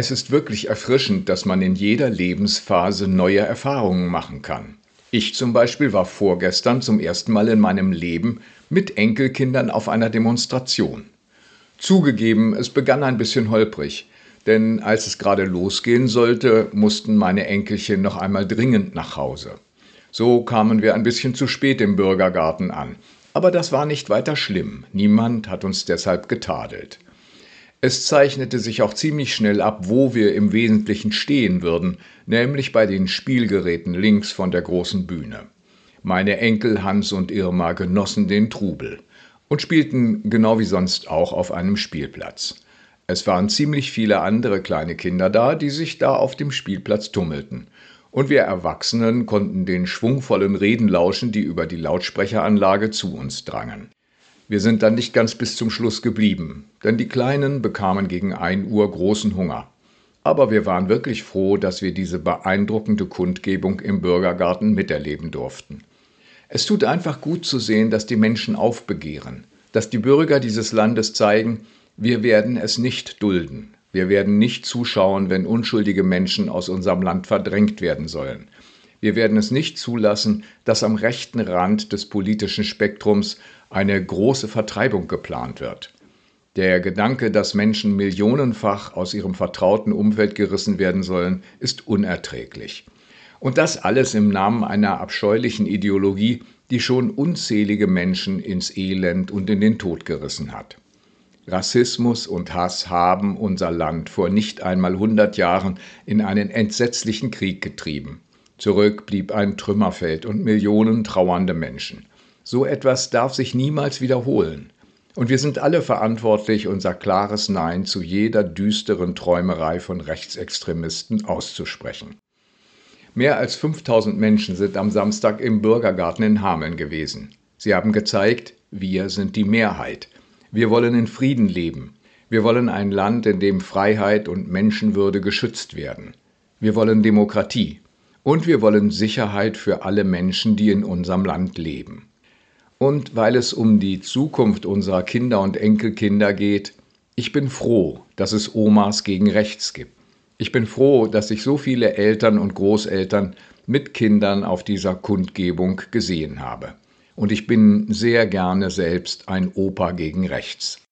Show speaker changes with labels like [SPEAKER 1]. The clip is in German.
[SPEAKER 1] Es ist wirklich erfrischend, dass man in jeder Lebensphase neue Erfahrungen machen kann. Ich zum Beispiel war vorgestern zum ersten Mal in meinem Leben mit Enkelkindern auf einer Demonstration. Zugegeben, es begann ein bisschen holprig, denn als es gerade losgehen sollte, mussten meine Enkelchen noch einmal dringend nach Hause. So kamen wir ein bisschen zu spät im Bürgergarten an, aber das war nicht weiter schlimm, niemand hat uns deshalb getadelt. Es zeichnete sich auch ziemlich schnell ab, wo wir im Wesentlichen stehen würden, nämlich bei den Spielgeräten links von der großen Bühne. Meine Enkel Hans und Irma genossen den Trubel und spielten genau wie sonst auch auf einem Spielplatz. Es waren ziemlich viele andere kleine Kinder da, die sich da auf dem Spielplatz tummelten. Und wir Erwachsenen konnten den schwungvollen Reden lauschen, die über die Lautsprecheranlage zu uns drangen. Wir sind dann nicht ganz bis zum Schluss geblieben, denn die Kleinen bekamen gegen ein Uhr großen Hunger. Aber wir waren wirklich froh, dass wir diese beeindruckende Kundgebung im Bürgergarten miterleben durften. Es tut einfach gut zu sehen, dass die Menschen aufbegehren, dass die Bürger dieses Landes zeigen, wir werden es nicht dulden, wir werden nicht zuschauen, wenn unschuldige Menschen aus unserem Land verdrängt werden sollen. Wir werden es nicht zulassen, dass am rechten Rand des politischen Spektrums eine große Vertreibung geplant wird. Der Gedanke, dass Menschen millionenfach aus ihrem vertrauten Umfeld gerissen werden sollen, ist unerträglich. Und das alles im Namen einer abscheulichen Ideologie, die schon unzählige Menschen ins Elend und in den Tod gerissen hat. Rassismus und Hass haben unser Land vor nicht einmal 100 Jahren in einen entsetzlichen Krieg getrieben. Zurück blieb ein Trümmerfeld und Millionen trauernde Menschen. So etwas darf sich niemals wiederholen. Und wir sind alle verantwortlich, unser klares Nein zu jeder düsteren Träumerei von Rechtsextremisten auszusprechen. Mehr als 5000 Menschen sind am Samstag im Bürgergarten in Hameln gewesen. Sie haben gezeigt, wir sind die Mehrheit. Wir wollen in Frieden leben. Wir wollen ein Land, in dem Freiheit und Menschenwürde geschützt werden. Wir wollen Demokratie. Und wir wollen Sicherheit für alle Menschen, die in unserem Land leben. Und weil es um die Zukunft unserer Kinder und Enkelkinder geht, ich bin froh, dass es Omas gegen Rechts gibt. Ich bin froh, dass ich so viele Eltern und Großeltern mit Kindern auf dieser Kundgebung gesehen habe. Und ich bin sehr gerne selbst ein Opa gegen Rechts.